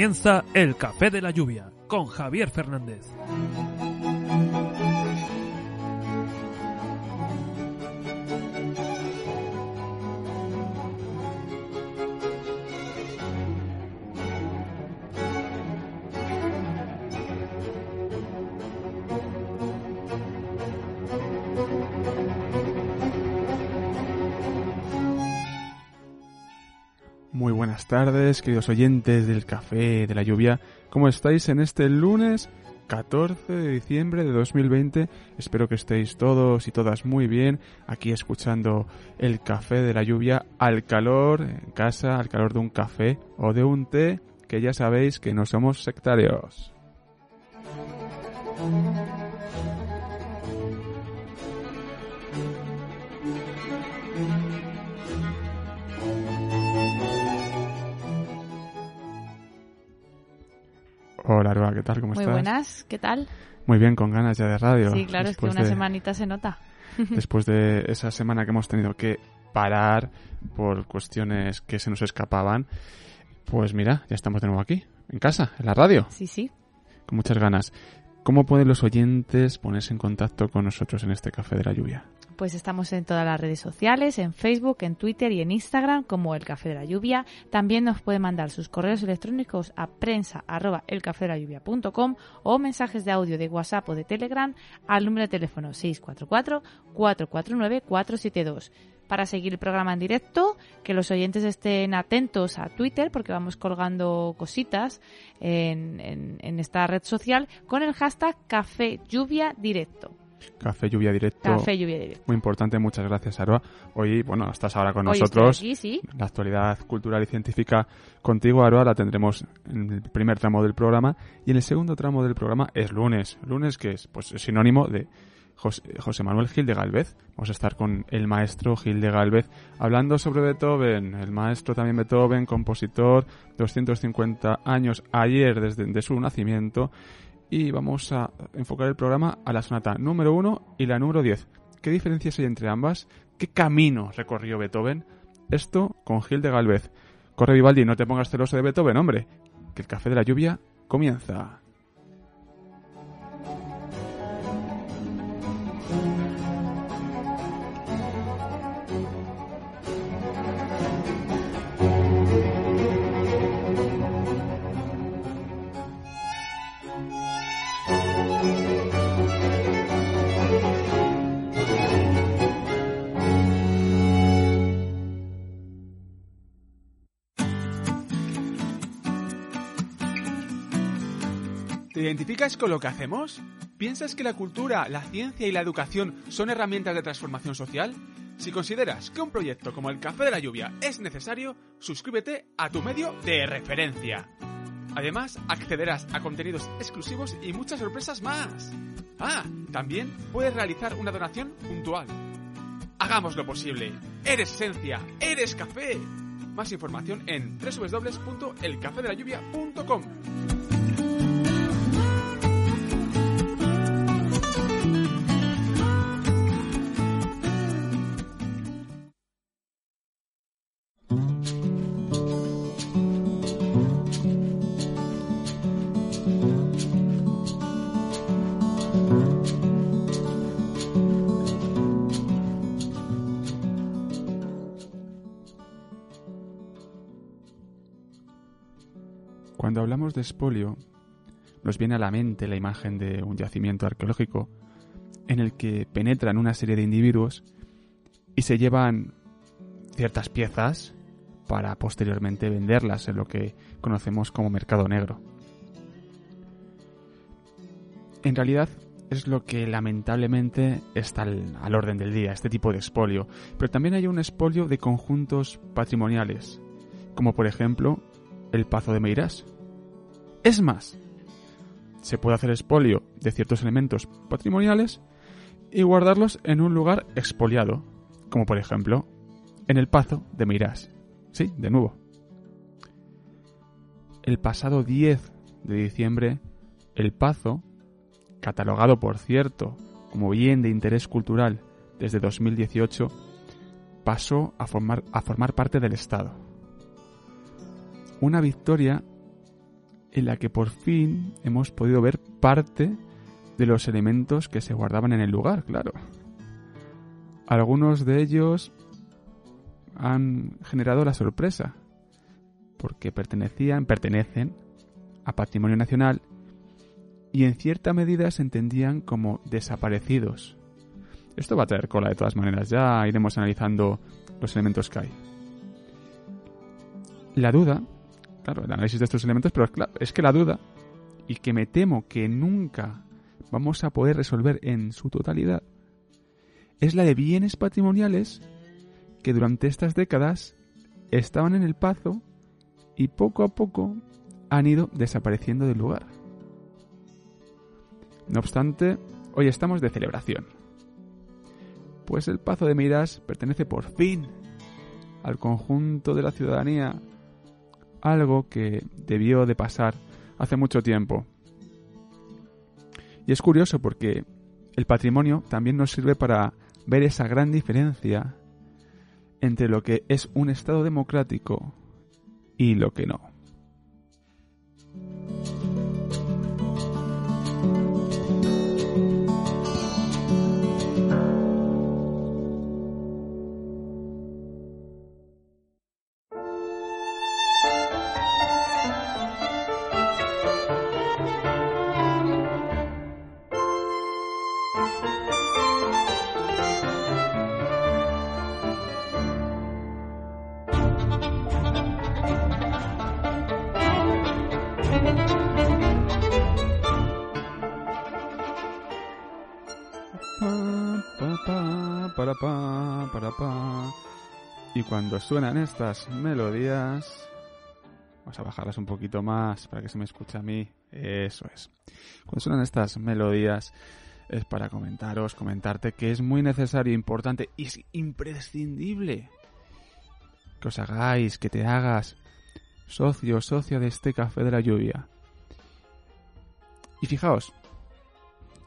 Comienza el Café de la Lluvia con Javier Fernández. Tardes, queridos oyentes del Café de la Lluvia. ¿Cómo estáis en este lunes 14 de diciembre de 2020? Espero que estéis todos y todas muy bien aquí escuchando el Café de la Lluvia al calor en casa, al calor de un café o de un té, que ya sabéis que no somos sectarios. Hola, Aroa, ¿qué tal? ¿Cómo Muy estás? buenas, ¿qué tal? Muy bien, con ganas ya de radio. Sí, claro, es que una de- semanita se nota. Después de esa semana que hemos tenido que parar por cuestiones que se nos escapaban, pues mira, ya estamos de nuevo aquí, en casa, en la radio, Sí, sí. con muchas ganas. ¿Cómo pueden los oyentes ponerse en contacto con nosotros en este Café de la Lluvia? Pues estamos en todas las redes sociales, en Facebook, en Twitter y en Instagram como El Café de la Lluvia. También nos puede mandar sus correos electrónicos a prensa o mensajes de audio de WhatsApp o de Telegram al número de teléfono 644-449-472. Para seguir el programa en directo, que los oyentes estén atentos a Twitter porque vamos colgando cositas en, en- en esta red social con el hashtag Café Lluvia Directo. Café Lluvia Directo. Café Lluvia Directo. Muy importante, muchas gracias, Aroa. Hoy, bueno, estás ahora con Hoy estoy nosotros. aquí, sí. La actualidad cultural y científica contigo, Aroa, la tendremos en el primer tramo del programa. Y en el segundo tramo del programa es lunes. Lunes que es pues es sinónimo de José, José Manuel Gil de Galvez. Vamos a estar con el maestro Gil de Galvez hablando sobre Beethoven. El maestro también Beethoven, compositor, 250 años ayer desde de su nacimiento. Y vamos a enfocar el programa a la sonata número 1 y la número 10. ¿Qué diferencias hay entre ambas? ¿Qué camino recorrió Beethoven? Esto con Gil de Galvez. Corre Vivaldi, no te pongas celoso de Beethoven, hombre. Que el café de la lluvia comienza. ¿Te identificas con lo que hacemos? ¿Piensas que la cultura, la ciencia y la educación son herramientas de transformación social? Si consideras que un proyecto como el Café de la Lluvia es necesario, suscríbete a tu medio de referencia. Además, accederás a contenidos exclusivos y muchas sorpresas más. Ah, también puedes realizar una donación puntual. Hagámoslo posible. Eres esencia, eres café. Más información en www.elcafedelalluvia.com. hablamos de espolio, nos viene a la mente la imagen de un yacimiento arqueológico en el que penetran una serie de individuos y se llevan ciertas piezas para posteriormente venderlas en lo que conocemos como mercado negro. En realidad es lo que lamentablemente está al, orden del día, este tipo de expolio. Pero también hay un expolio de conjuntos patrimoniales, como por ejemplo el Pazo de Meirás. Es más, se puede hacer expolio de ciertos elementos patrimoniales y guardarlos en un lugar expoliado, como por ejemplo en el Pazo de Meirás. Sí, de nuevo. El pasado 10 de diciembre, el Pazo catalogado por cierto como bien de interés cultural desde 2018, pasó a formar, a formar parte del Estado. Una victoria en la que por fin hemos podido ver parte de los elementos que se guardaban en el lugar, claro. Algunos de ellos han generado la sorpresa, porque pertenecían, pertenecen a patrimonio nacional y en cierta medida se entendían como desaparecidos. Esto va a traer cola de todas maneras, ya iremos analizando los elementos que hay. La duda, claro, el análisis de estos elementos, pero es que la duda, y que me temo que nunca vamos a poder resolver en su totalidad, es la de bienes patrimoniales que durante estas décadas estaban en el pazo y poco a poco han ido desapareciendo del lugar. No obstante, hoy estamos de celebración. Pues el Pazo de Miras pertenece por fin al conjunto de la ciudadanía, algo que debió de pasar hace mucho tiempo. Y es curioso porque el patrimonio también nos sirve para ver esa gran diferencia entre lo que es un Estado democrático y lo que no. Y cuando suenan estas melodías, vamos a bajarlas un poquito más para que se me escuche a mí. Eso es. Cuando suenan estas melodías es para comentaros, comentarte que es muy necesario, importante y es imprescindible que os hagáis, que te hagas socio, socio de este café de la lluvia. Y fijaos,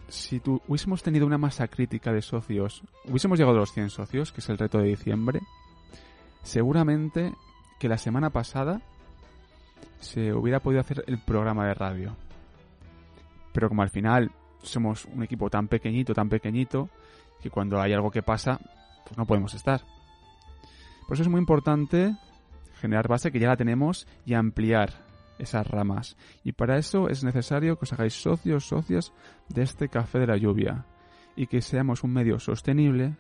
si tu, hubiésemos tenido una masa crítica de socios, hubiésemos llegado a los 100 socios, que es el reto de diciembre, seguramente que la semana pasada se hubiera podido hacer el programa de radio. Pero como al final somos un equipo tan pequeñito, tan pequeñito, que cuando hay algo que pasa, pues no podemos estar. Por eso es muy importante generar base que ya la tenemos y ampliar esas ramas. Y para eso es necesario que os hagáis socios, socios de este café de la lluvia y que seamos un medio sostenible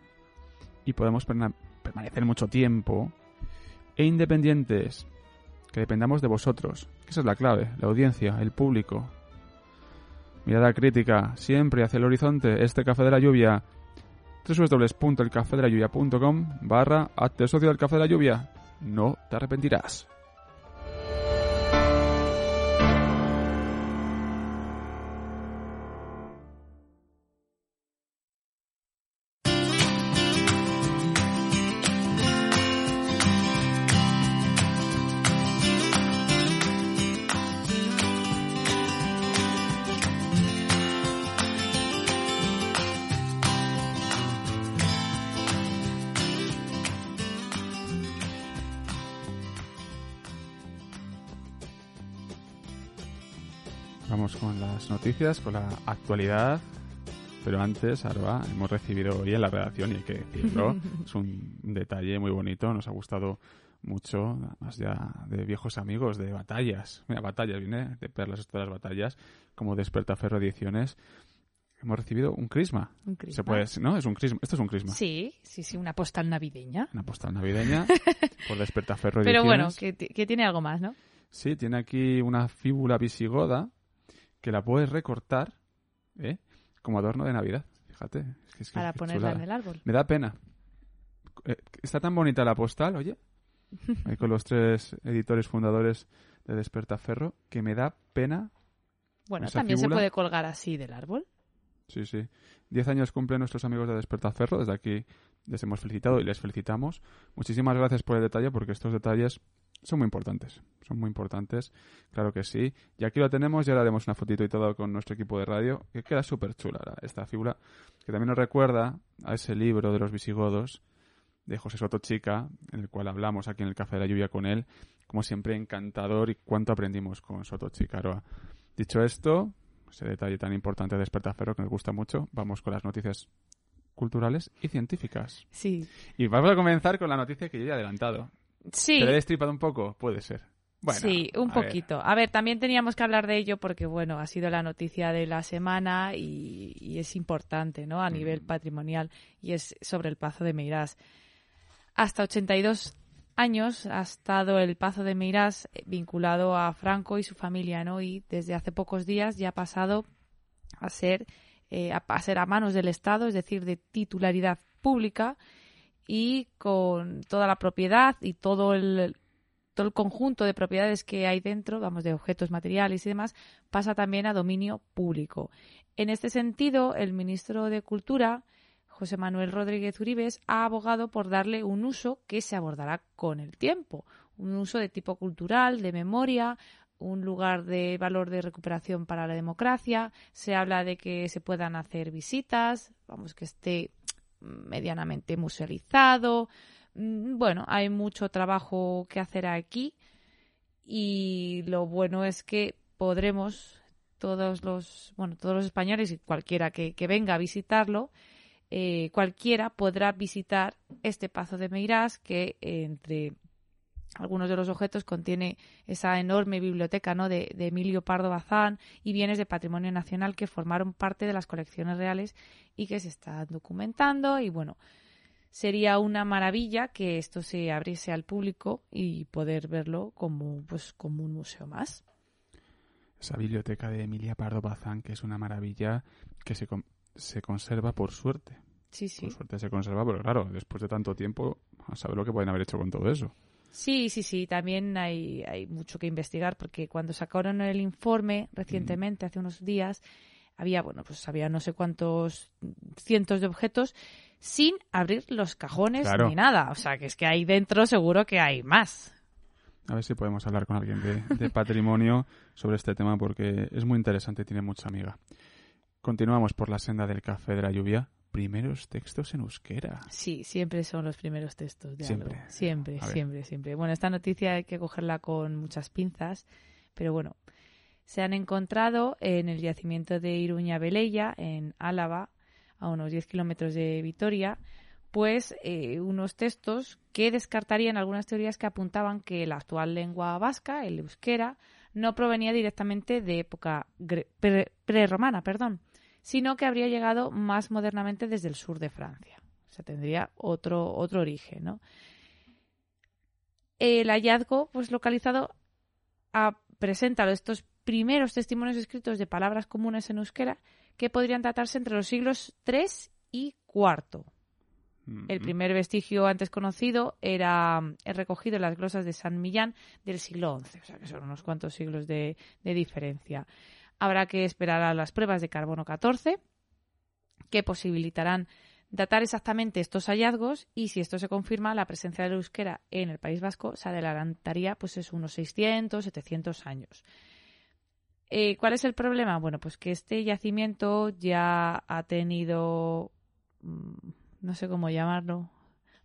y podamos permanecer mucho tiempo e independientes, que dependamos de vosotros, que esa es la clave, la audiencia, el público. Mirada crítica, siempre hacia el horizonte, este café de la lluvia www.elcafedelayuvia.com barra hazte socio del café de la lluvia. No te arrepentirás. Noticias, con la actualidad. Pero antes, Arba, hemos recibido hoy en la redacción, y hay que decirlo, es un detalle muy bonito, nos ha gustado mucho, además ya de viejos amigos, de batallas. Mira, batallas, viene de perlas estas batallas, como Despertaferro Ediciones. hemos recibido un crisma. Un crisma. Se puede, ¿no? Es un crisma. Esto es un crisma. Sí, sí, sí, una postal navideña. Una postal navideña por Despertaferro Pero bueno, Ediciones. que, que tiene algo más, ¿no? Sí, tiene aquí una fíbula visigoda que la puedes recortar, ¿eh? Como adorno de Navidad. Fíjate. Es que- es Para ponerla en el árbol. Me da pena. Eh, está tan bonita la postal, oye. Ahí con los tres editores fundadores de Despertaferro, que me da pena. Bueno, también se puede colgar así del árbol. Sí, sí. Diez años cumplen nuestros amigos de Despertaferro. Desde aquí les hemos felicitado y les felicitamos. Muchísimas gracias por el detalle, porque estos detalles son muy importantes. Son muy importantes, claro que sí. Y aquí lo tenemos y ahora haremos una fotito y todo con nuestro equipo de radio, que queda súper chula la- esta figura, que también nos recuerda a ese libro de los visigodos de José Soto Chica, en el cual hablamos aquí en el Café de la Lluvia con él. Como siempre, encantador y cuánto aprendimos con Soto Chica. Aroa. Dicho esto, ese detalle tan importante de Despertaferro que nos gusta mucho, vamos con las noticias culturales y científicas. Sí. Y vamos a comenzar con la noticia que yo ya he adelantado. Sí. ¿Te he destripado un poco? Puede ser. Bueno, sí, un a ver. poquito. A ver, también teníamos que hablar de ello porque, bueno, ha sido la noticia de la semana y, y es importante, ¿no? A nivel patrimonial y es sobre el Pazo de Meirás. Hasta 82 años ha estado el Pazo de Meirás eh, vinculado a Franco y su familia, ¿no? Y desde hace pocos días ya ha pasado a ser, eh, a, a ser a manos del Estado, es decir, de titularidad pública y con toda la propiedad y todo el, todo el conjunto de propiedades que hay dentro, vamos, de objetos materiales y demás, pasa también a dominio público. En este sentido, el ministro de Cultura, José Manuel Rodríguez Uribes, ha abogado por darle un uso que se abordará con el tiempo, un uso de tipo cultural, de memoria, un lugar de valor de recuperación para la democracia, se habla de que se puedan hacer visitas, vamos, que esté medianamente musealizado. Mm, Bueno, hay mucho trabajo que hacer aquí y lo bueno es que podremos todos los, bueno, todos los españoles y cualquiera que, que venga a visitarlo, eh, cualquiera podrá visitar este Pazo de Meirás que entre algunos de los objetos contiene esa enorme biblioteca ¿no? de, de Emilio Pardo Bazán y bienes de patrimonio nacional que formaron parte de las colecciones reales y que se están documentando y bueno sería una maravilla que esto se abriese al público y poder verlo como pues como un museo más Esa biblioteca de Emilia Pardo Bazán, que es una maravilla que se, se conserva por suerte. sí sí Por suerte se conserva, pero claro, después de tanto tiempo, a saber lo que pueden haber hecho con todo eso. Sí, sí, sí, también hay, hay mucho que investigar porque cuando sacaron el informe recientemente, hace unos días, había, bueno, pues había no sé cuántos cientos de objetos sin abrir los cajones Claro. ni nada. O sea, que es que ahí dentro seguro que hay más. A ver si podemos hablar con alguien de, de patrimonio sobre este tema porque es muy interesante y tiene mucha amiga. Continuamos por la senda del café de la lluvia. Primeros textos en euskera. Sí, siempre son los primeros textos de Siempre. algo. Siempre, siempre, siempre. Bueno, esta noticia hay que cogerla con muchas pinzas, pero bueno, se han encontrado en el yacimiento de Iruña Velella, en Álava, a unos 10 kilómetros de Vitoria, pues eh, unos textos que descartarían algunas teorías que apuntaban que la actual lengua vasca, el euskera, no provenía directamente de época gre- pre- prerromana, perdón, sino que habría llegado más modernamente desde el sur de Francia. O sea, tendría otro, otro origen, ¿no? El hallazgo, pues localizado, a- presenta estos primeros testimonios escritos de palabras comunes en euskera que podrían datarse entre los siglos III y IV. El Mm, primer vestigio antes conocido era el recogido en las glosas de San Millán del siglo XI, o sea que son unos cuantos siglos de, de diferencia. Habrá que esperar a las pruebas de carbono 14 que posibilitarán datar exactamente estos hallazgos y si esto se confirma, la presencia del euskera en el País Vasco se adelantaría pues es unos 600, 700 años. Eh, ¿Cuál es el problema? Bueno, pues que este yacimiento ya ha tenido, mm, no sé cómo llamarlo,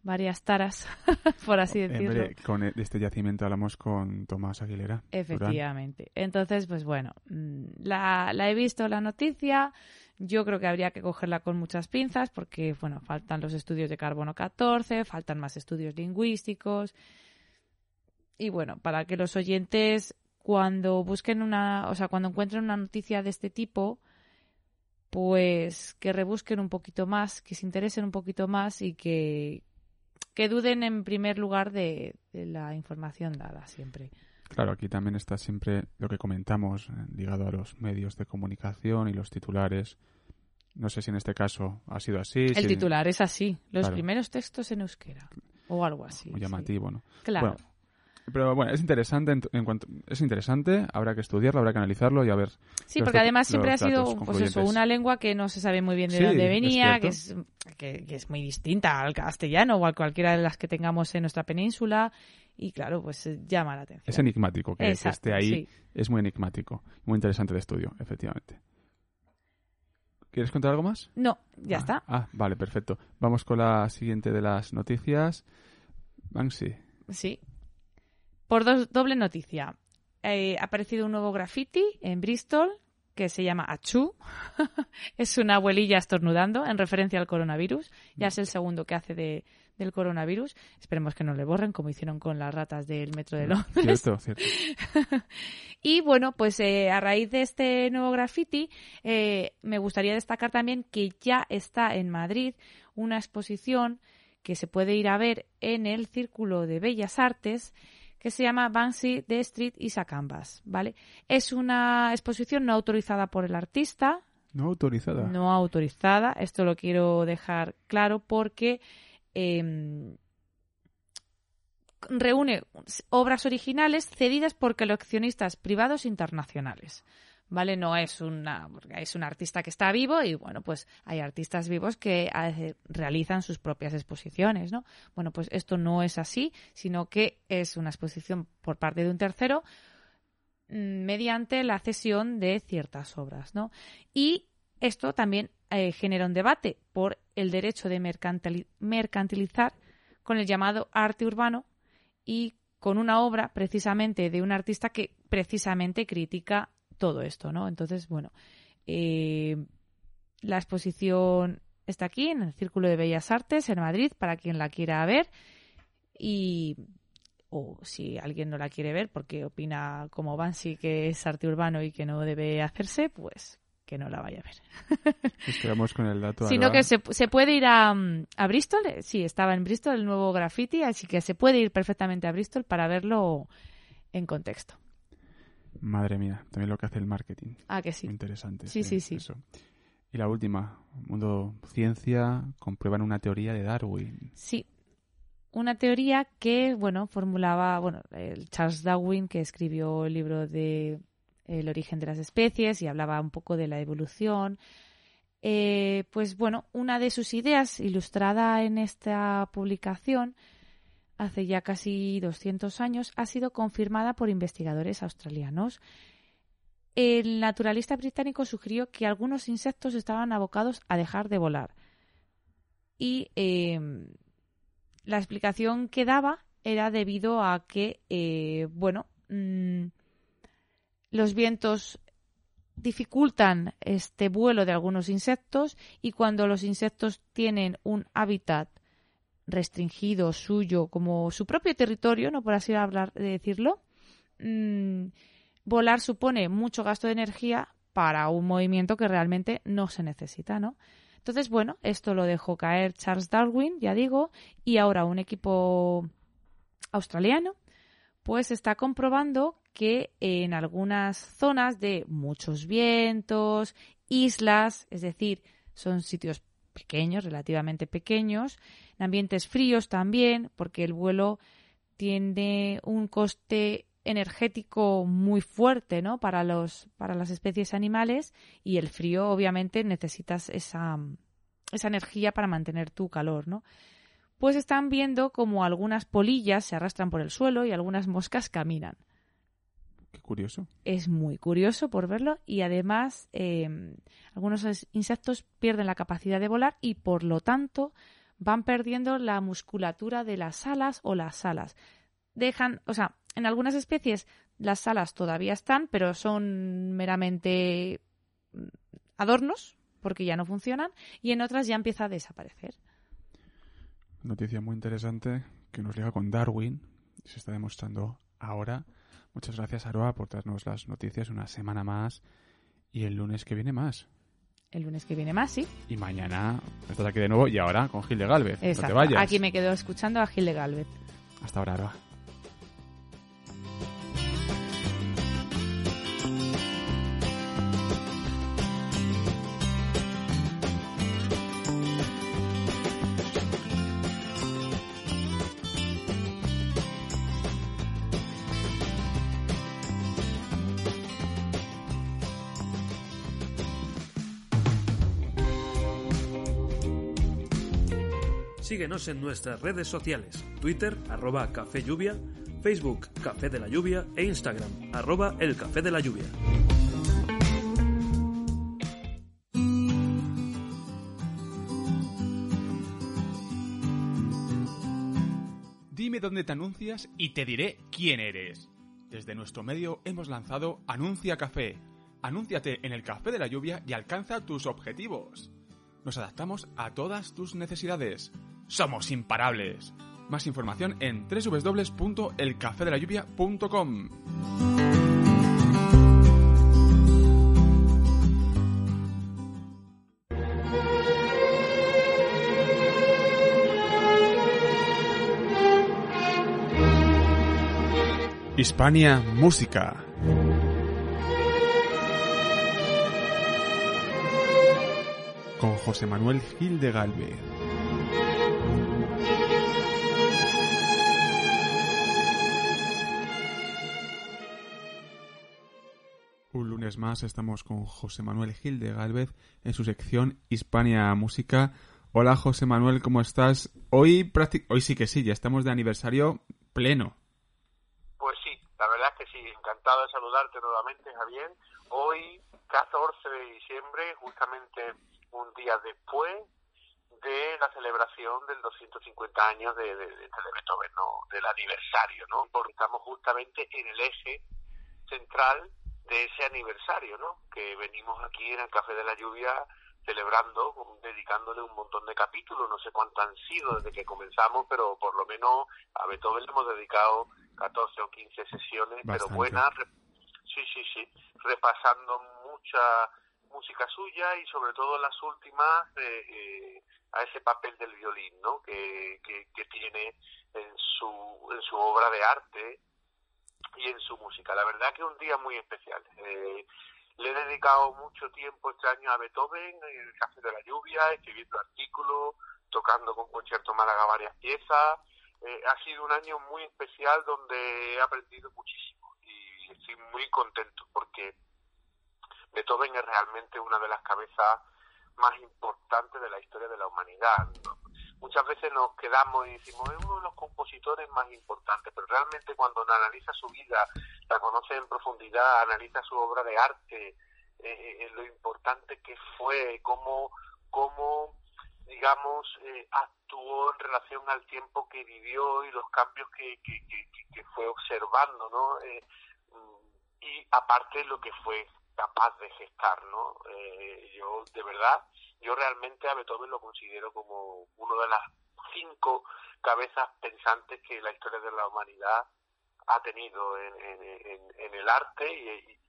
varias taras, por así decirlo. Hombre, con e- este yacimiento hablamos con Tomás Aguilera. Durán. Efectivamente. Entonces, pues bueno, mm, la, la he visto la noticia. Yo creo que habría que cogerla con muchas pinzas porque, bueno, faltan los estudios de carbono 14, faltan más estudios lingüísticos. Y bueno, para que los oyentes, cuando busquen una, o sea, cuando encuentren una noticia de este tipo, pues que rebusquen un poquito más, que se interesen un poquito más y que, que duden en primer lugar de, de la información dada siempre. Claro, aquí también está siempre lo que comentamos, eh, ligado a los medios de comunicación y los titulares. No sé si en este caso ha sido así. El si- titular es así, los Claro. primeros textos en euskera o algo así. Muy sí. llamativo, ¿no? Claro. Bueno, pero bueno, es interesante, en, en cuanto, es interesante, habrá que estudiarlo, habrá que analizarlo y a ver. Sí, porque además siempre ha sido pues eso, una lengua que no se sabe muy bien de Sí, dónde es venía, que es, que, que es muy distinta al castellano o a cualquiera de las que tengamos en nuestra península y claro, pues eh, llama la atención. Es enigmático, que, Exacto, esté ahí sí. es muy enigmático, muy interesante de estudio, efectivamente. ¿Quieres contar algo más? No, ya Ah, está. Ah, vale, perfecto. Vamos con la siguiente de las noticias. Banksy. Sí. Por dos, doble noticia. Eh, ha aparecido un nuevo graffiti en Bristol que se llama Achu. es una abuelilla estornudando en referencia al coronavirus. Ya es el segundo que hace de, del coronavirus. Esperemos que no le borren como hicieron con las ratas del metro de Londres. Cierto, cierto. Y bueno, pues eh, a raíz de este nuevo graffiti, eh, me gustaría destacar también que ya está en Madrid una exposición que se puede ir a ver en el Círculo de Bellas Artes que se llama Banksy The Street is a Canvas, ¿vale? Es una exposición no autorizada por el artista, No autorizada. no autorizada, esto lo quiero dejar claro porque em, reúne obras originales cedidas por coleccionistas privados internacionales. ¿Vale? No es una, es un artista que está vivo y bueno, pues hay artistas vivos que eh, realizan sus propias exposiciones, ¿no? Bueno, pues esto no es así, sino que es una exposición por parte de un tercero mm, mediante la cesión de ciertas obras, ¿no? Y esto también eh, genera un debate por el derecho de mercantili- mercantilizar con el llamado arte urbano y con una obra precisamente de un artista que precisamente critica todo esto, ¿no? Entonces, bueno, eh, la exposición está aquí en el Círculo de Bellas Artes en Madrid para quien la quiera ver y o si alguien no la quiere ver porque opina como Bansi que es arte urbano y que no debe hacerse, pues que no la vaya a ver. Nos quedamos con el dato. Sino que se, se puede ir a, mm, a Bristol, eh, sí, estaba en Bristol el nuevo graffiti, así que se puede ir perfectamente a Bristol para verlo en contexto. Madre mía, también lo que hace el marketing. Ah, que sí. Muy interesante. Sí, sí, sí. Eso. Y la última, mundo ciencia, comprueban una teoría de Darwin. Sí. Una teoría que, bueno, formulaba, bueno, el Charles Darwin, que escribió el libro de El origen de las especies y hablaba un poco de la evolución. Eh, pues bueno, una de sus ideas, ilustrada en esta publicación, hace ya casi 200 años, ha sido confirmada por investigadores australianos. El naturalista británico sugirió que algunos insectos estaban abocados a dejar de volar. Y eh, la explicación que daba era debido a que, eh, bueno, mm, los vientos dificultan este vuelo de algunos insectos y cuando los insectos tienen un hábitat restringido suyo como su propio territorio, no por así hablar de decirlo, mm, volar supone mucho gasto de energía para un movimiento que realmente no se necesita, ¿no? Entonces, bueno, esto lo dejó caer Charles Darwin, ya digo, y ahora un equipo australiano, pues está comprobando que en algunas zonas de muchos vientos, islas, es decir, son sitios pequeños, relativamente pequeños, en ambientes fríos también, porque el vuelo tiene un coste energético muy fuerte, ¿no? Para los para las especies animales y el frío obviamente necesitas esa esa energía para mantener tu calor, ¿no? Pues están viendo como algunas polillas se arrastran por el suelo y algunas moscas caminan. Qué curioso. Es muy curioso por verlo y además eh, algunos insectos pierden la capacidad de volar y por lo tanto van perdiendo la musculatura de las alas o las alas. Dejan, o sea, en algunas especies las alas todavía están, pero son meramente mm, adornos porque ya no funcionan y en otras ya empieza a desaparecer. Noticia muy interesante que nos liga con Darwin. Se está demostrando ahora. Muchas gracias, Aroa, por darnos las noticias una semana más. Y el lunes que viene más. El lunes que viene más, sí. Y mañana estás aquí de nuevo y ahora con Gil de Galvez. No te Exacto. vayas. Aquí me quedo escuchando a Gil de Galvez. Hasta ahora, Aroa. Síguenos en nuestras redes sociales, Twitter, arroba Café Lluvia, Facebook, Café de la Lluvia e Instagram, arroba El Café de la Lluvia. Dime dónde te anuncias y te diré quién eres. Desde nuestro medio hemos lanzado Anuncia Café. Anúnciate en el Café de la Lluvia y alcanza tus objetivos. Nos adaptamos a todas tus necesidades. Somos imparables. Más información en www.elcafedelayuvia.com. Hispania Música. Con José Manuel Gil de Galvez. Más estamos con José Manuel Gil de Galvez en su sección Hispania Música. Hola José Manuel, ¿cómo estás? Hoy, Hoy sí que sí, ya estamos de aniversario pleno. Pues sí, la verdad es que sí, encantado de saludarte nuevamente, Javier. Hoy, 14 de diciembre, justamente un día después de la celebración del 250 años de, de, de- de Beethoven, ¿no? del aniversario, ¿no? Porque estamos justamente en el eje central de ese aniversario, ¿no? Que venimos aquí en el Café de la Lluvia celebrando, dedicándole un montón de capítulos, no sé cuántos han sido desde que comenzamos, pero por lo menos a Beethoven le hemos dedicado 14 o 15 sesiones, pero buenas, sí, sí, sí, repasando mucha música suya y sobre todo las últimas eh, eh, a ese papel del violín, ¿no? Que, que, que tiene en su, en su obra de arte y en su música. La verdad que es un día muy especial. Eh, le he dedicado mucho tiempo este año a Beethoven, en el Café de la Lluvia, escribiendo artículos, tocando con Concierto Málaga varias piezas. Eh, ha sido un año muy especial donde he aprendido muchísimo y estoy muy contento porque Beethoven es realmente una de las cabezas más importantes de la historia de la humanidad. Muchas veces nos quedamos y decimos, es uno de los compositores más importantes, pero realmente cuando analiza su vida, la conoce en profundidad, analiza su obra de arte, eh, eh, lo importante que fue, cómo, cómo digamos, eh, actuó en relación al tiempo que vivió y los cambios que, que, que, que- fue observando, ¿no? Eh, mm, y aparte lo que fue capaz de gestar, ¿no? Eh, yo, de verdad, yo realmente a Beethoven lo considero como uno de las cinco cabezas pensantes que la historia de la humanidad ha tenido en, en, en- en el arte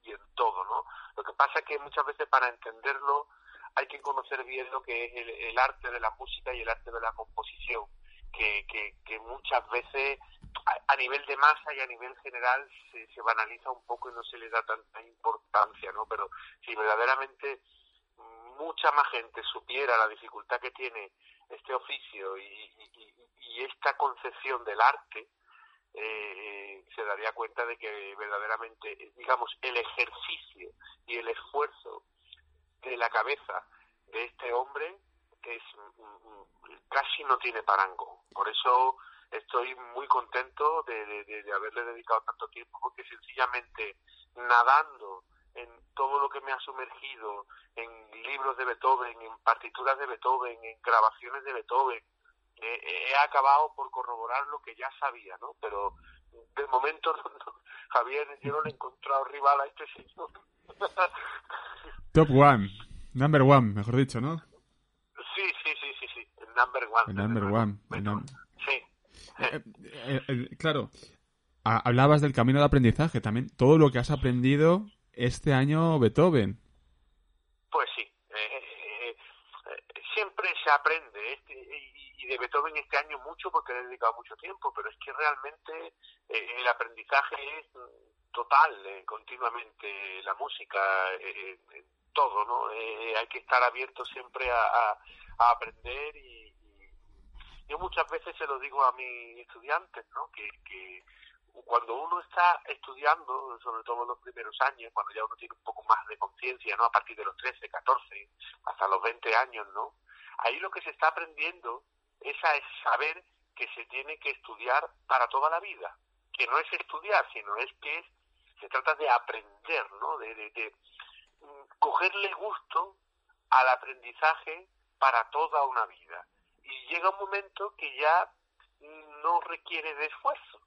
y, en todo, ¿no? Lo que pasa es que muchas veces para entenderlo hay que conocer bien lo que es el, el arte de la música y el arte de la composición, que, que, que muchas veces a, a nivel de masa y a nivel general se, se banaliza un poco y no se le da tanta importancia, ¿no? Pero si verdaderamente mucha más gente supiera la dificultad que tiene este oficio y, y- y- esta concepción del arte, eh, se daría cuenta de que verdaderamente, digamos, el ejercicio y el esfuerzo de la cabeza de este hombre es mm, mm, casi no tiene parango. Por eso estoy muy contento de, de- haberle dedicado tanto tiempo, porque sencillamente nadando en todo lo que me ha sumergido, en libros de Beethoven, en partituras de Beethoven, en grabaciones de Beethoven, eh, he acabado por corroborar lo que ya sabía, ¿no? Pero de momento, no- no, Javier, yo no le he encontrado rival a este señor. Top one. Number one, mejor dicho, ¿no? sí, sí, sí, sí, sí, el number one. El number one. el Bueno, num- Sí, Eh, eh, eh, claro, ha- hablabas del camino de aprendizaje, también todo lo que has aprendido este año Beethoven. Pues sí, eh, se aprende. Este, y, de Beethoven este año mucho porque le he dedicado mucho tiempo, pero es que realmente el aprendizaje es total, continuamente, la música, todo, ¿no? hay que estar abierto siempre a, a, aprender y, yo muchas veces se lo digo a mis estudiantes, ¿no? Que, que cuando uno está estudiando, sobre todo los primeros años, cuando ya uno tiene un poco más de conciencia, ¿no? A partir de los 13, 14, hasta los 20 años, ¿no? Ahí lo que se está aprendiendo es a saber que se tiene que estudiar para toda la vida, que no es estudiar, sino es que se trata de aprender, ¿no? De, cogerle gusto al aprendizaje para toda una vida. Y llega un momento que ya no requiere de esfuerzo,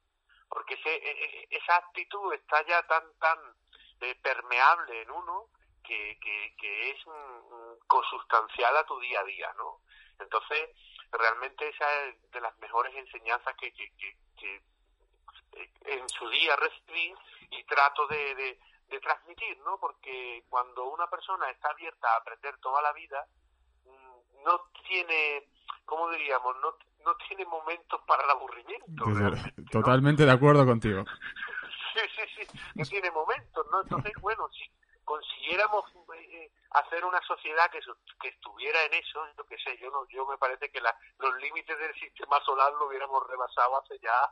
porque ese, e, e, esa actitud está ya tan, tan eh, permeable en uno que, que, es consustancial a tu día a día, ¿no? Entonces, realmente esa es de las mejores enseñanzas que, que, que, eh, en su día recibí y trato de, de, de, transmitir, ¿no? Porque cuando una persona está abierta a aprender toda la vida, mm, no tiene, ¿cómo diríamos? No, no tiene momentos para el aburrimiento. Totalmente de acuerdo contigo. sí, sí, sí, no tiene momentos, ¿no? Entonces, bueno, si consiguiéramos eh, hacer una sociedad que, que estuviera en eso, yo qué sé, yo no, yo me parece que la, los límites del sistema solar lo hubiéramos rebasado hace ya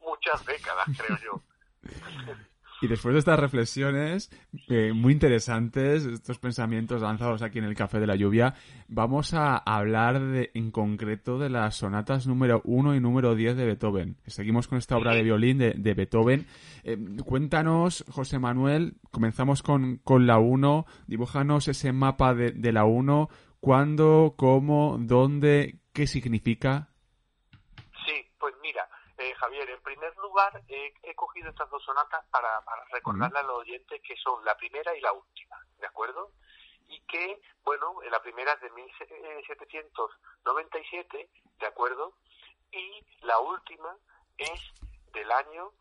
muchas décadas, creo yo. Y después de estas reflexiones eh, muy interesantes, estos pensamientos lanzados aquí en el Café de la Lluvia, vamos a hablar de, en concreto de las sonatas número 1 y número 10 de Beethoven. Seguimos con esta obra de violín de, Beethoven. Eh, cuéntanos, José Manuel, comenzamos con, con la 1, dibújanos ese mapa de, de la 1, cuándo, cómo, dónde, qué significa. Javier, en primer lugar he, cogido estas dos sonatas para, recordarle a los oyentes que son la primera y la última, ¿de acuerdo? Y que, bueno, la primera es de 1797, ¿de acuerdo? Y la última es del año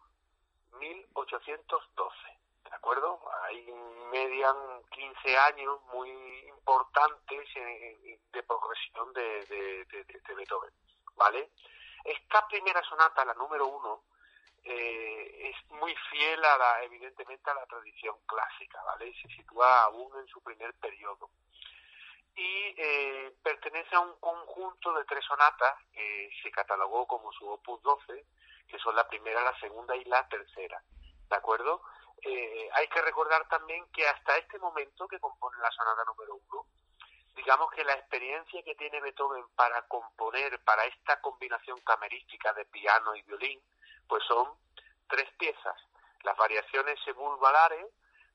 1812, ¿de acuerdo? Ahí median 15 años muy importantes de progresión de, de Beethoven, ¿vale? Esta primera sonata, la número uno, eh, es muy fiel a la, evidentemente a la tradición clásica, ¿vale? Se sitúa aún en su primer periodo. Y eh, pertenece a un conjunto de tres sonatas que se catalogó como su opus 12, que son la primera, la segunda y la tercera. ¿De acuerdo? Eh, hay que recordar también que hasta este momento que compone la sonata número uno, digamos que la experiencia que tiene Beethoven para componer para esta combinación camerística de piano y violín, pues son tres piezas. Las variaciones Sebul Balare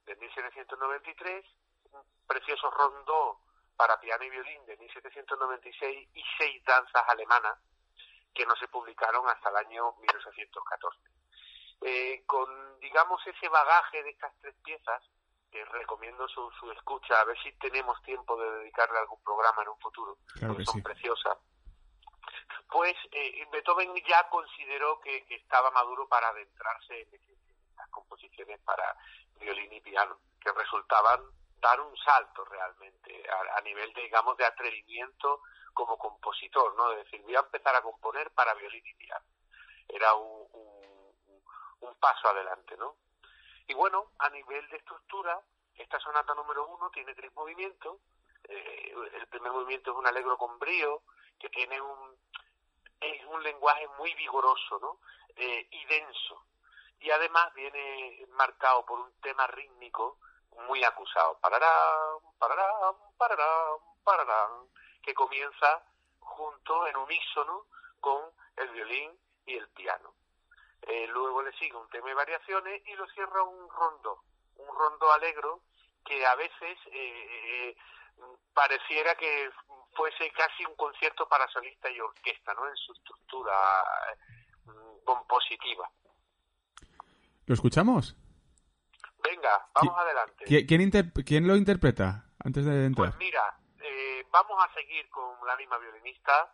de 1793, un precioso rondó para piano y violín de 1796 y seis danzas alemanas que no se publicaron hasta el año 1814. Eh, con, digamos, ese bagaje de estas tres piezas, recomiendo su, su escucha, a ver si tenemos tiempo de dedicarle algún programa en un futuro, porque son preciosas. Pues eh, Beethoven ya consideró que, estaba maduro para adentrarse en, las composiciones para violín y piano, que resultaban dar un salto realmente a, nivel, de, digamos, de atrevimiento como compositor, ¿no? Es decir, voy a empezar a componer para violín y piano. Era un, un, un paso adelante, ¿no? Y bueno, a nivel de estructura, esta sonata número uno tiene tres movimientos. Eh, el primer movimiento es un alegro con brío, que tiene un, es un lenguaje muy vigoroso ¿no? Eh, y denso. Y además viene marcado por un tema rítmico muy acusado. Pararán, pararán, pararán, pararán, que comienza junto en unísono con el violín y el piano. Eh, luego le sigue un tema de variaciones y lo cierra un rondo, un rondo alegro que a veces eh, eh, pareciera que fuese casi un concierto para solista y orquesta, ¿no? En su estructura compositiva. ¿Lo escuchamos? Venga, vamos adelante. ¿Quién, ¿Quién lo interpreta antes de entrar? Pues mira, vamos a seguir con la misma violinista.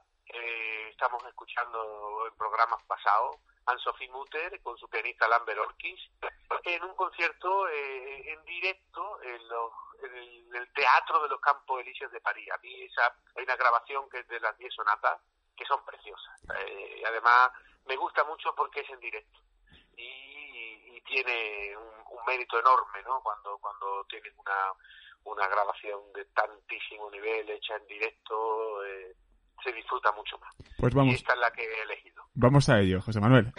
estamos escuchando en programas pasados Anne-Sophie Mutter con su pianista Lambert Orkis en un concierto eh, en directo en, el, Teatro de los Campos Elíseos de París. A mí esa, hay una grabación que es de las 10 sonatas que son preciosas. Eh, además, me gusta mucho porque es en directo y, tiene un, mérito enorme ¿no? cuando, cuando tienen una, una grabación de tantísimo nivel hecha en directo. Eh, se disfruta mucho más. Pues vamos. Y esta es la que he elegido. Vamos a ello, José Manuel.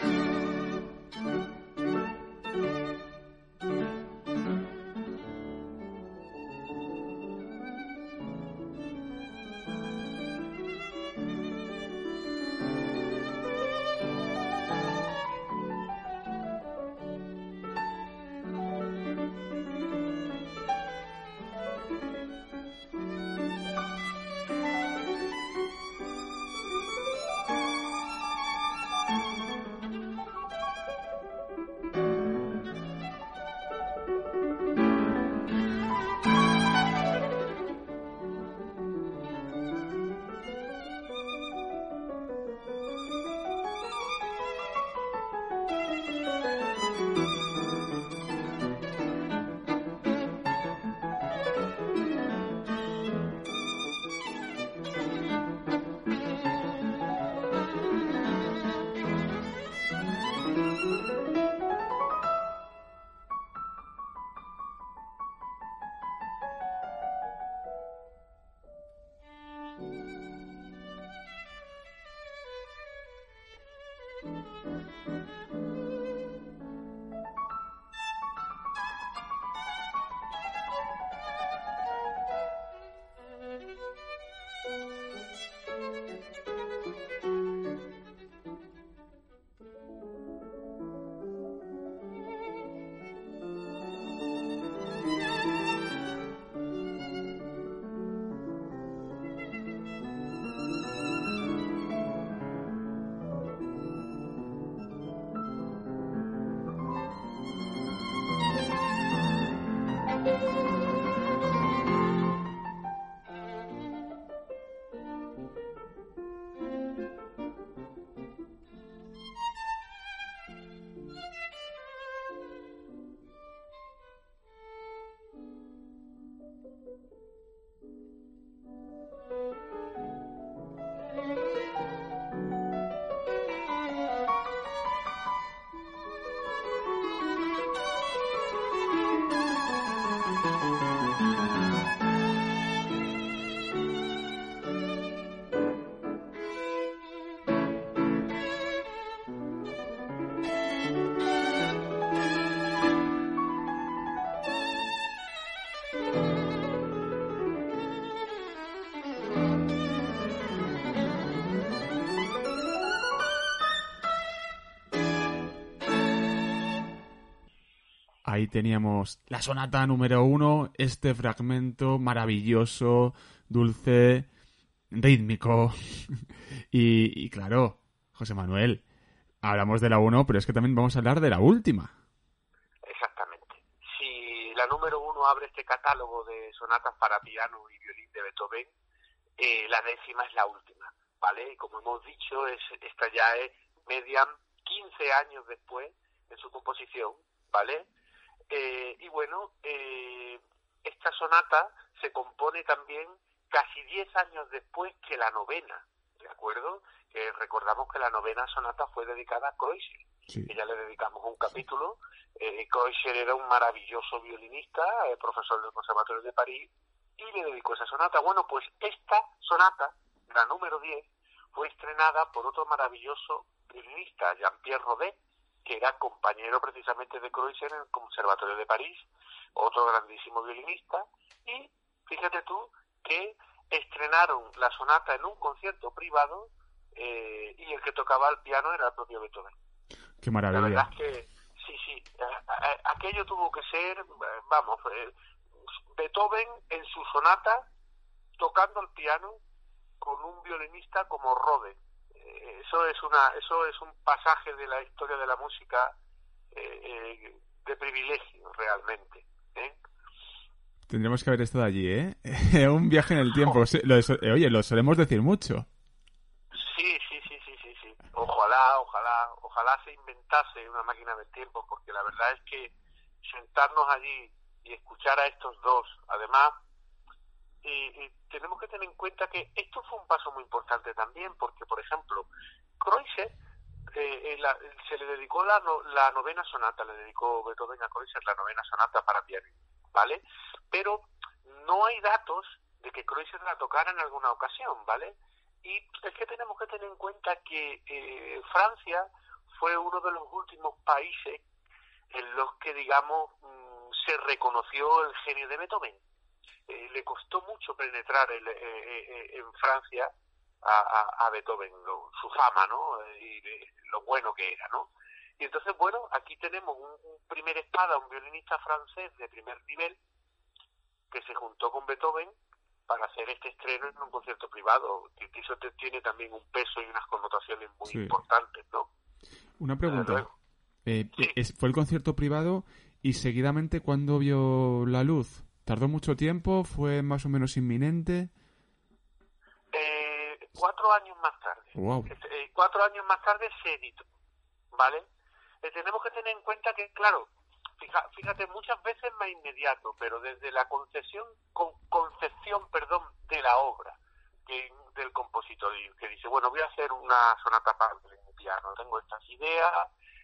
Teníamos la sonata número uno, este fragmento maravilloso, dulce, rítmico. y, claro, José Manuel, hablamos de la uno, pero es que también vamos a hablar de la última. Exactamente. Si la número uno abre este catálogo de sonatas para piano y violín de Beethoven, eh, la décima es la última, ¿vale? Y como hemos dicho, es, esta ya es median 15 años después de su composición, ¿vale? Eh, y bueno, eh, esta sonata se compone también casi diez años después que la novena, ¿de acuerdo? Que recordamos que la novena sonata fue dedicada a Kreutzer, que ya le dedicamos un capítulo. Eh, Kreutzer era un maravilloso violinista, eh, profesor del Conservatorio de París, y le dedicó esa sonata. Bueno, pues esta sonata, la número 10, fue estrenada por otro maravilloso violinista, Jean-Pierre Rodet, que era compañero precisamente de Kreutzer en el Conservatorio de París, otro grandísimo violinista, y fíjate tú que estrenaron la sonata en un concierto privado eh, y el que tocaba el piano era el propio Beethoven. Qué maravilla. La verdad es que sí, sí, aquello tuvo que ser, vamos, eh, Beethoven en su sonata tocando el piano con un violinista como Rode eso es una eso es un pasaje de la historia de la música eh, eh, de privilegio realmente ¿eh? tendremos que haber estado allí eh un viaje en el tiempo oye lo solemos decir mucho. Sí sí sí sí sí sí. Ojalá, ojalá, ojalá se inventase una máquina del tiempo, porque la verdad es que sentarnos allí y escuchar a estos dos, además, eh, tenemos que tener en cuenta que esto fue un paso muy importante también, porque, por ejemplo, Kreutzer eh, se le dedicó la, la novena sonata, le dedicó Beethoven a Kreutzer la novena sonata para piano, ¿vale? Pero no hay datos de que Kreutzer la tocara en alguna ocasión, ¿vale? Y es que tenemos que tener en cuenta que eh, Francia fue uno de los últimos países en los que, digamos, mm, se reconoció el genio de Beethoven. Eh, le costó mucho penetrar eh, en Francia a, Beethoven, su fama, ¿no? Y lo bueno que era, ¿no? Y entonces, bueno, aquí tenemos un, un primer espada, un violinista francés de primer nivel, que se juntó con Beethoven para hacer este estreno en un concierto privado, que eso tiene también un peso y unas connotaciones muy importantes, ¿no? Una pregunta. Eh, ¿Fue el concierto privado y seguidamente cuándo vio la luz? ¿Tardó mucho tiempo? ¿Fue más o menos inminente? Eh, cuatro años más tarde. Eh, cuatro años más tarde se editó, ¿vale? tenemos que tener en cuenta que, claro, fíjate, muchas veces más inmediato, pero desde la concesión, concepción perdón, de la obra que, del compositor, que dice, bueno, voy a hacer una sonata para el piano, tengo estas ideas,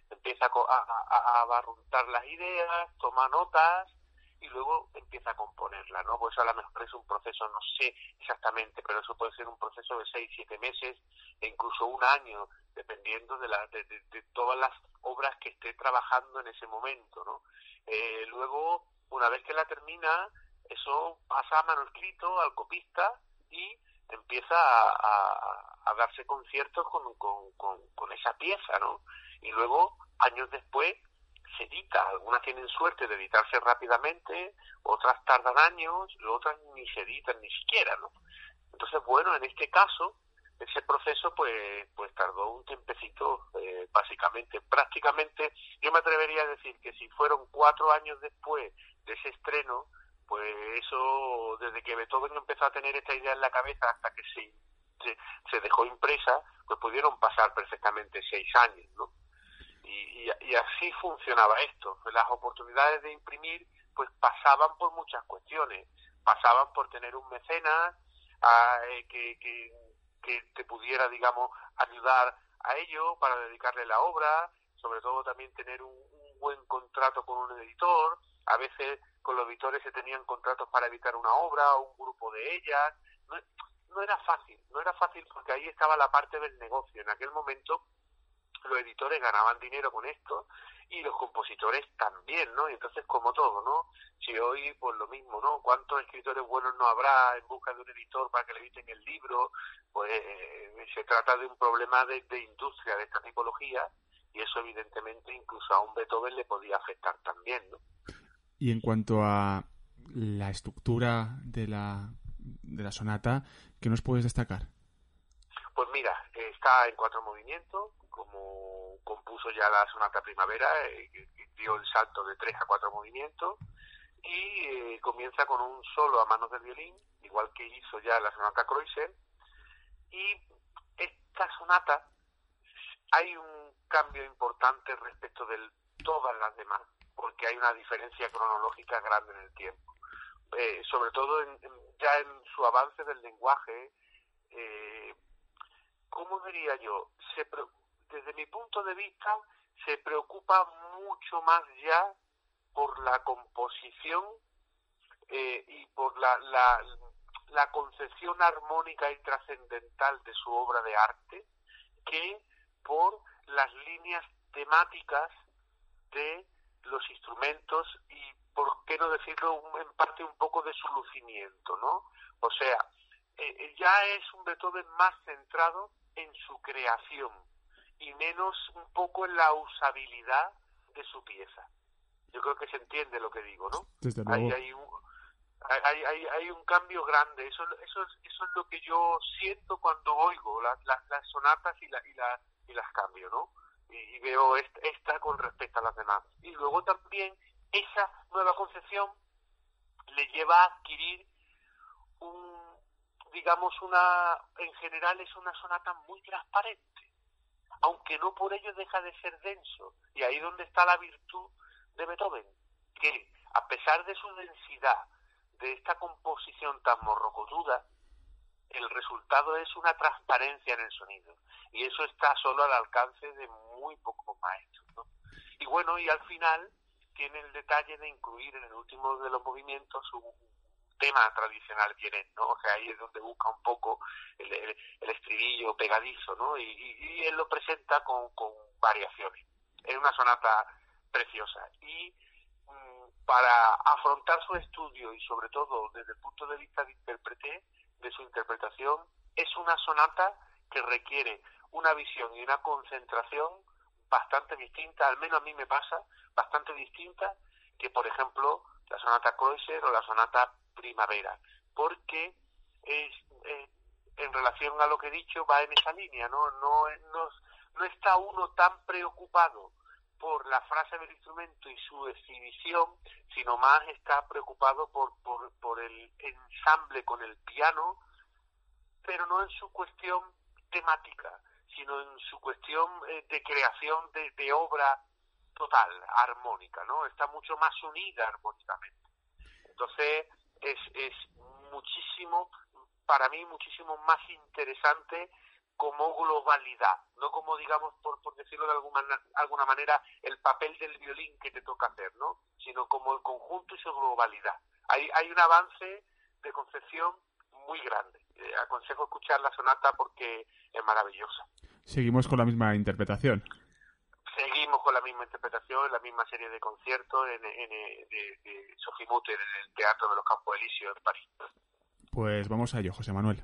empieza a, a, barruntar las ideas, toma notas y luego empieza a componerla, ¿no? Pues a lo mejor es un proceso, no sé exactamente, pero eso puede ser un proceso de seis, siete meses e incluso un año, dependiendo de, la, de, de todas las obras que esté trabajando en ese momento, ¿no? Eh, luego, una vez que la termina, eso pasa a manuscrito, al copista y empieza a, a, darse conciertos con, con, con, esa pieza, ¿no? Y luego, años después, se edita. Algunas tienen suerte de editarse rápidamente, otras tardan años, otras ni se editan ni siquiera, ¿no? Entonces, bueno, en este caso, ese proceso pues pues tardó un tiempecito eh, básicamente prácticamente yo me atrevería a decir que si fueron cuatro años después de ese estreno pues eso desde que Beethoven empezó a tener esta idea en la cabeza hasta que se, se, dejó impresa pues pudieron pasar perfectamente seis años no y, y, así funcionaba esto las oportunidades de imprimir pues pasaban por muchas cuestiones pasaban por tener un mecenas eh, que, que que te pudiera, digamos, ayudar a ello para dedicarle la obra, sobre todo también tener un, buen contrato con un editor. A veces con los editores se tenían contratos para editar una obra o un grupo de ellas. No, no era fácil, no era fácil porque ahí estaba la parte del negocio. En aquel momento los editores ganaban dinero con esto y los compositores también, ¿no? Y entonces como todo, ¿no? Si hoy pues lo mismo, ¿no? ¿Cuántos escritores buenos no habrá en busca de un editor para que le editen el libro? Pues eh, se trata de un problema de, industria de esta tipología y eso evidentemente incluso a un Beethoven le podía afectar también, ¿no? Y en cuanto a la estructura de la, de la sonata, ¿qué nos puedes destacar? Pues mira, está en cuatro movimientos, como compuso ya la sonata primavera, eh, dio el salto de tres a cuatro movimientos y eh, comienza con un solo a manos del violín, igual que hizo ya la sonata Kreutzer. Y esta sonata hay un cambio importante respecto de todas las demás, porque hay una diferencia cronológica grande en el tiempo. Eh, sobre todo ya en su avance del lenguaje, eh, ¿cómo diría yo? Se, desde mi punto de vista, se preocupa mucho más ya por la composición eh, y por la, la, la concepción armónica y trascendental de su obra de arte que por las líneas temáticas de los instrumentos y, por qué no decirlo, en parte un poco de su lucimiento, ¿no? O sea, eh, ya es un Beethoven más centrado en su creación, y menos un poco en la usabilidad de su pieza. Yo creo que se entiende lo que digo, ¿no? Hay, hay, un, hay, hay, hay, un cambio grande. Eso, eso, es, eso es lo que yo siento cuando oigo las, las, sonatas y, la, y, la, y las cambio, ¿no? Y, veo esta, esta con respecto a las demás. Y luego también esa nueva concepción le lleva a adquirir un, digamos, una, en general es una sonata muy transparente aunque no por ello deja de ser denso. Y ahí donde está la virtud de Beethoven, que a pesar de su densidad, de esta composición tan morrocotuda, el resultado es una transparencia en el sonido. Y eso está solo al alcance de muy pocos maestros. Y bueno, y al final tiene el detalle de incluir en el último de los movimientos un tema tradicional vienes, ¿no? O ahí es donde busca un poco el, estribillo pegadizo, ¿no? Y, él lo presenta con, con variaciones. Es una sonata preciosa. Y mm, para afrontar su estudio y sobre todo desde el punto de vista de intérprete, de su interpretación, es una sonata que requiere una visión y una concentración bastante distinta, al menos a mí me pasa, bastante distinta que, por ejemplo, la sonata Kreutzer o la sonata Primavera, porque es, en relación a lo que he dicho va en esa línea, ¿no? No, no, no está uno tan preocupado por la frase del instrumento y su exhibición, sino más está preocupado por, por, por el ensamble con el piano, pero no en su cuestión temática, sino en su cuestión eh, de creación de, de, obra total, armónica, ¿no? Está mucho más unida armónicamente. Entonces, es, es muchísimo, para mí, muchísimo más interesante como globalidad, no como, digamos, por, por decirlo de alguna, alguna manera, el papel del violín que te toca hacer, ¿no? Sino como el conjunto y su globalidad. Hay, hay un avance de concepción muy grande. Eh, aconsejo escuchar la sonata porque es maravillosa. Seguimos con la misma interpretación. Seguimos con la misma interpretación, la misma serie de conciertos en, en, de, de Sofimuter en el Teatro de los Campos Elíseos en París. Pues vamos a ello, José Manuel.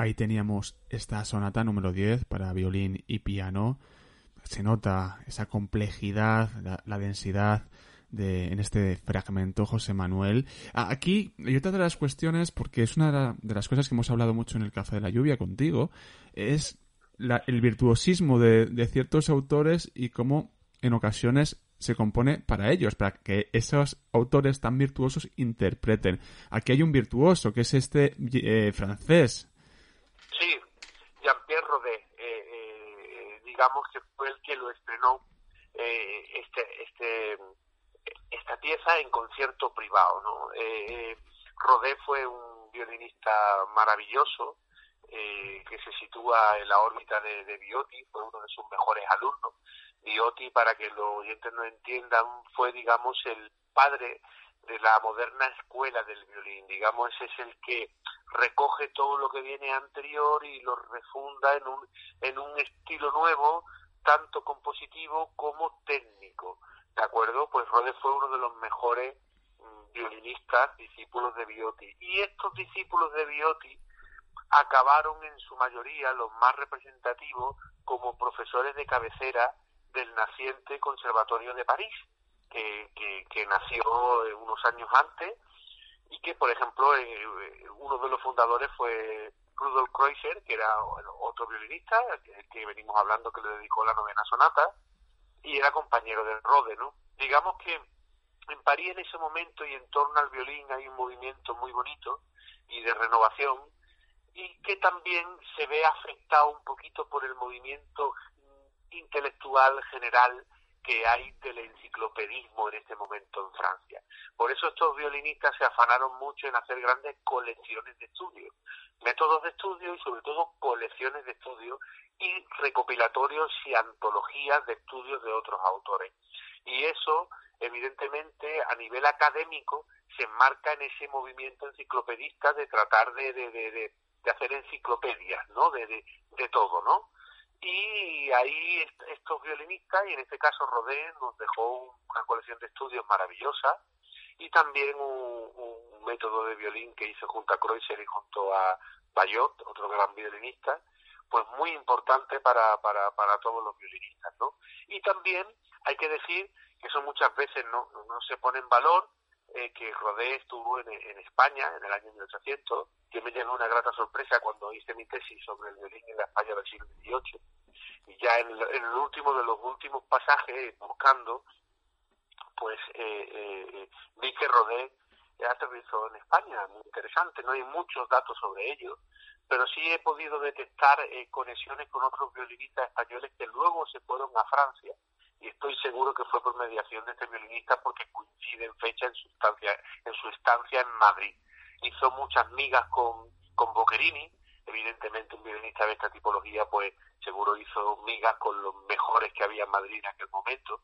Ahí teníamos esta sonata número 10 para violín y piano. Se nota esa complejidad, la, densidad de, en este fragmento, José Manuel. Aquí, y otra de las cuestiones, porque es una de las cosas que hemos hablado mucho en el Café de la Lluvia contigo, es el virtuosismo de, de ciertos autores y cómo en ocasiones se compone para ellos, para que esos autores tan virtuosos interpreten. Aquí hay un virtuoso, que es este eh, francés. Sí, Jean-Pierre Rodet, eh, eh, digamos que fue el que lo estrenó este, este, esta en concierto privado. ¿no? Rodet fue un violinista maravilloso, que se sitúa en la órbita de, de Viotti, fue uno de sus mejores alumnos. Viotti, para que los oyentes no entiendan, fue, digamos, el padre de la moderna escuela del violín. Digamos, ese es el que recoge todo lo que viene anterior y lo refunda en un, en un estilo nuevo, tanto compositivo como técnico. ¿De acuerdo? Pues Rode fue uno de los mejores mm, violinistas, discípulos de Viotti. Y estos discípulos de Viotti acabaron en su mayoría, los más representativos, como profesores de cabecera del naciente Conservatorio de París, que, que, nació unos años antes y que, por ejemplo, eh, uno de los fundadores fue Rudolf Kreutzer, que era otro violinista, que, que venimos hablando que le dedicó la novena sonata, y era compañero del Rode, ¿no? Digamos que en París en ese momento y en torno al violín hay un movimiento muy bonito y de renovación y que también se ve afectado un poquito por el movimiento intelectual general que hay del enciclopedismo en este momento en Francia. Por eso estos violinistas se afanaron mucho en hacer grandes colecciones de estudios, métodos de estudio y sobre todo colecciones de estudios y recopilatorios y antologías de estudios de otros autores. Y eso, evidentemente, a nivel académico, se enmarca en ese movimiento enciclopedista de tratar de, de, de, de hacer enciclopedias, ¿no? De, de, de todo, ¿no? Y ahí estos violinistas, y en este caso Rodé, nos dejó una colección de estudios maravillosa y también un, método de violín que hizo junto a Kreutzer y junto a Bayot, otro gran violinista, pues muy importante para, para, para todos los violinistas, ¿no? Y también hay que decir que eso muchas veces no, no se pone en valor, eh, que Rodé estuvo en, en, España en el año 1800, que me llegó una grata sorpresa cuando hice mi tesis sobre el violín en la España del siglo XVIII. Y ya en, el último de los últimos pasajes, buscando, pues eh, eh, vi que Rodé aterrizó en España, muy interesante, no hay muchos datos sobre ello, pero sí he podido detectar conexiones con otros violinistas españoles que luego se fueron a Francia y estoy seguro que fue por mediación de este violinista porque coincide en fecha en su estancia, en su estancia en Madrid. Hizo muchas migas con, con Boccherini, evidentemente un violinista de esta tipología pues seguro hizo migas con los mejores que había en Madrid en aquel momento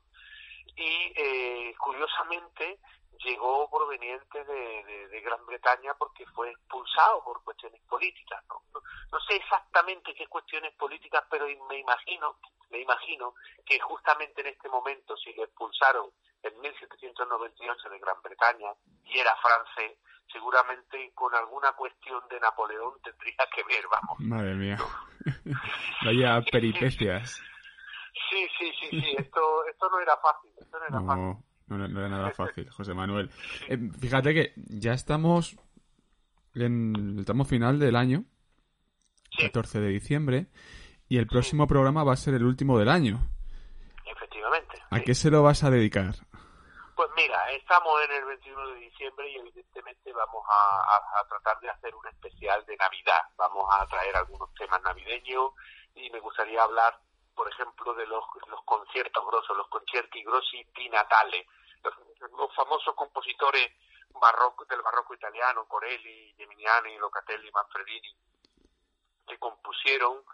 y eh, curiosamente llegó proveniente de, de, Gran Bretaña porque fue expulsado por cuestiones políticas. ¿no? ¿no? sé exactamente qué cuestiones políticas, pero me imagino, me imagino que justamente en este momento, si lo expulsaron en 1798 de Gran Bretaña y era francés, seguramente con alguna cuestión de Napoleón tendría que ver, vamos. Madre mía. Vaya peripecias. Sí, sí, sí, sí, esto, esto no era fácil, esto no era fácil. No, era nada fácil, José Manuel. Eh, fíjate que ya estamos en el tramo final del año, 14 de diciembre, y el próximo programa va a ser el último del año. Efectivamente. ¿A qué se lo vas a dedicar? Pues mira, estamos en el 21 de diciembre y evidentemente vamos a, a, tratar de hacer un especial de Navidad. Vamos a traer algunos temas navideños y me gustaría hablar por ejemplo, de los, los conciertos grosos, los concerti grossi di Natale, los, famosos compositores barroco, del barroco italiano, Corelli, Geminiani, Locatelli, Manfredini, que compusieron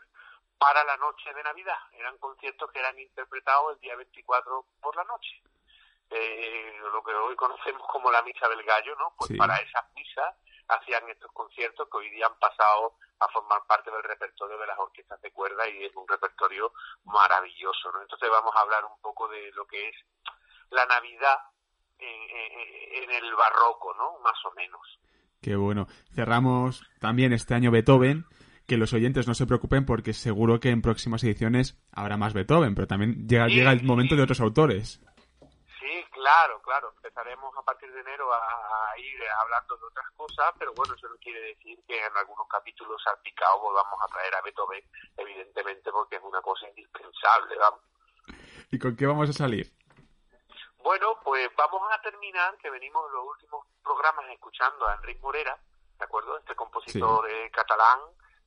para la noche de Navidad. Eran conciertos que eran interpretados el día 24 por la noche. Eh, lo que hoy conocemos como la misa del gallo, ¿no? Pues para esas misas hacían estos conciertos que hoy día han pasado a formar parte del repertorio de las orquestas de cuerda y es un repertorio maravilloso, ¿no? Entonces vamos a hablar un poco de lo que es la Navidad en, el barroco, ¿no? Más o menos. Qué bueno. Cerramos también este año Beethoven, que los oyentes no se preocupen porque seguro que en próximas ediciones habrá más Beethoven, pero también llega, llega el momento de otros autores. Claro, claro. Empezaremos a partir de enero a, ir hablando de otras cosas, pero bueno, eso no quiere decir que en algunos capítulos salpicados volvamos a traer a Beethoven, evidentemente, porque es una cosa indispensable, vamos. ¿Y con qué vamos a salir? Bueno, pues vamos a terminar, que venimos los últimos programas escuchando a Enrique Morera, ¿de acuerdo? Este compositor eh, catalán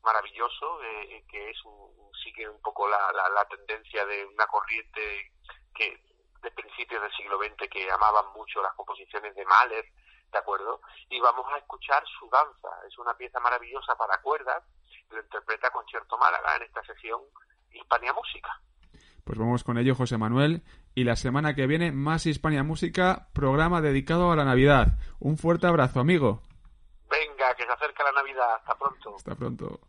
maravilloso, eh, que es un, sigue un poco la, la, tendencia de una corriente que de principios del siglo XX que amaban mucho las composiciones de Mahler, ¿de acuerdo? Y vamos a escuchar su danza, es una pieza maravillosa para cuerdas, lo interpreta Concierto Málaga en esta sesión Hispania Música. Pues vamos con ello, José Manuel. Y la semana que viene, más Hispania Música, programa dedicado a la Navidad. Un fuerte abrazo, amigo. Venga, que se acerca la Navidad. Hasta pronto. Hasta pronto.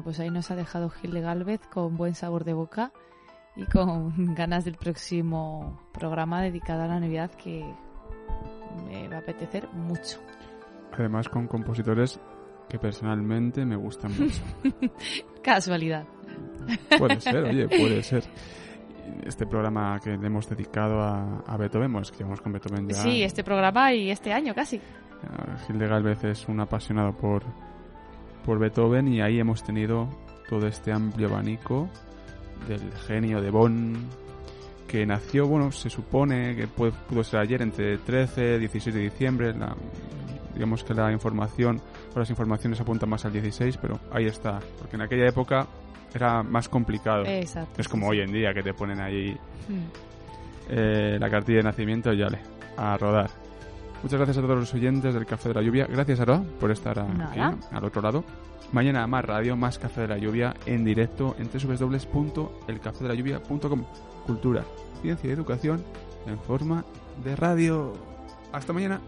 Bueno, pues ahí nos ha dejado Gil de Galvez con buen sabor de boca y con ganas del próximo programa dedicado a la Navidad que me va a apetecer mucho. Además con compositores que personalmente me gustan mucho. Casualidad. Puede ser, oye, puede ser. Este programa que le hemos dedicado a, a Beethoven, pues que con Beethoven ya. Sí, este programa y este año casi. Ah, Gil de Galvez es un apasionado por, por Beethoven y ahí hemos tenido todo este amplio abanico del genio de Bonn que nació, bueno, se supone que pudo, pudo ser ayer entre 13 y 16 de diciembre. La, digamos que la información, o las informaciones apuntan más al 16, pero ahí está, porque en aquella época era más complicado. Exacto. es como sí, hoy en día que te ponen ahí sí. Mm. eh, la cartilla de nacimiento y ya le, a rodar. Muchas gracias a todos los oyentes del Café de la Lluvia. Gracias, Aroa, por estar aquí, al otro lado. Mañana más radio, más Café de la Lluvia en directo en www.elcafedelayuvia.com. Cultura, ciencia y educación en forma de radio. Hasta mañana.